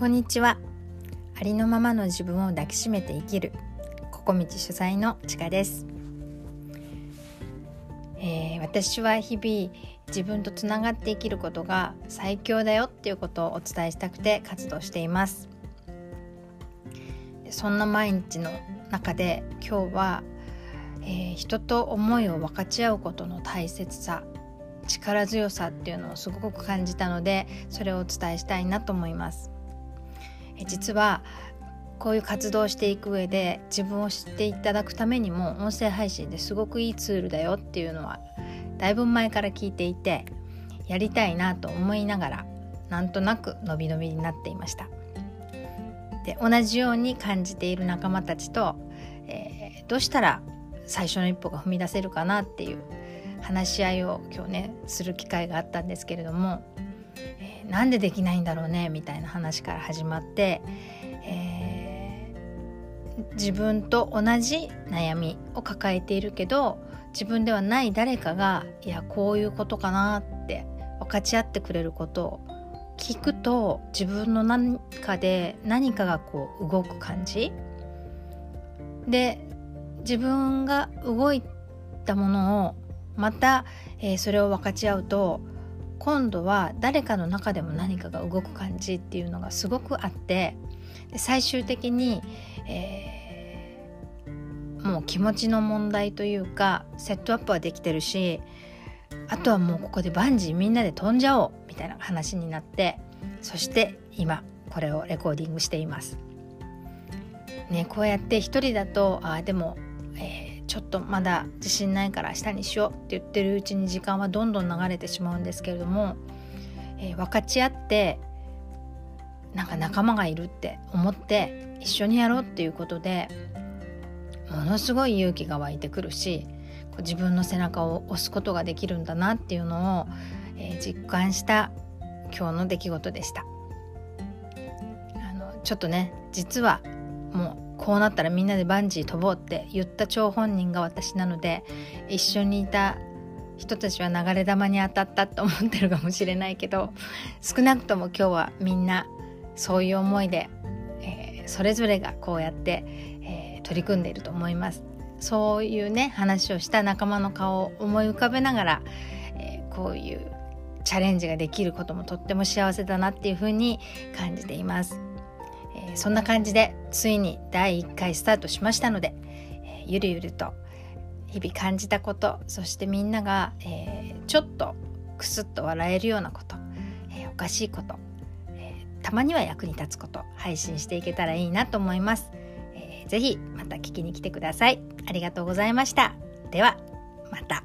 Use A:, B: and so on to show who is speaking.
A: こんにちは。ありのままの自分を抱きしめて生きる。ここ道主催のちかです、えー、私は日々自分とつながって生きることが最強だよっていうことをお伝えしたくて活動しています。そんな毎日の中で今日は、えー、人と思いを分かち合うことの大切さ力強さっていうのをすごく感じたのでそれをお伝えしたいなと思います。実はこういう活動をしていく上で自分を知っていただくためにも音声配信ですごくいいツールだよっていうのはだいぶ前から聞いていてやりたいなと思いながらなんとなく伸び伸びになっていました。で同じように感じている仲間たちと、えー、どうしたら最初の一歩が踏み出せるかなっていう話し合いを今日ねする機会があったんですけれどもなんでできないんだろうねみたいな話から始まって、えー、自分と同じ悩みを抱えているけど自分ではない誰かがいやこういうことかなって分かち合ってくれることを聞くと自分の何かで何かがこう動く感じ。で自分が動いたものをまた、えー、それを分かち合うと今度は誰かの中でも何かが動く感じっていうのがすごくあってで最終的に、えー、もう気持ちの問題というかセットアップはできてるしあとはもうここでバンジーみんなで飛んじゃおうみたいな話になってそして今これをレコーディングしています。ね、こうやって一人だとあでも、えーちょっとまだ自信ないから明日にしようって言ってるうちに時間はどんどん流れてしまうんですけれども、えー、分かち合ってなんか仲間がいるって思って一緒にやろうっていうことでものすごい勇気が湧いてくるし自分の背中を押すことができるんだなっていうのを、えー、実感した今日の出来事でした。あのちょっとね実はもうこうなったらみんなでバンジー飛ぼうって言った張本人が私なので一緒にいた人たちは流れ弾に当たったと思ってるかもしれないけど少なくとも今日はみんなそういう思いで、えー、それぞれがこうやって、えー、取り組んでいると思いますそういうね話をした仲間の顔を思い浮かべながら、えー、こういうチャレンジができることもとっても幸せだなっていうふうに感じています。そんな感じでついに第1回スタートしましたので、え、ゆるゆると日々感じたことそしてみんなが、えー、ちょっとクスッと笑えるようなこと、えおかしいこと、えたまには役に立つこと配信していけたらいいなと思います。えー、ぜひまた聞きに来てください。ありがとうございました。ではまた。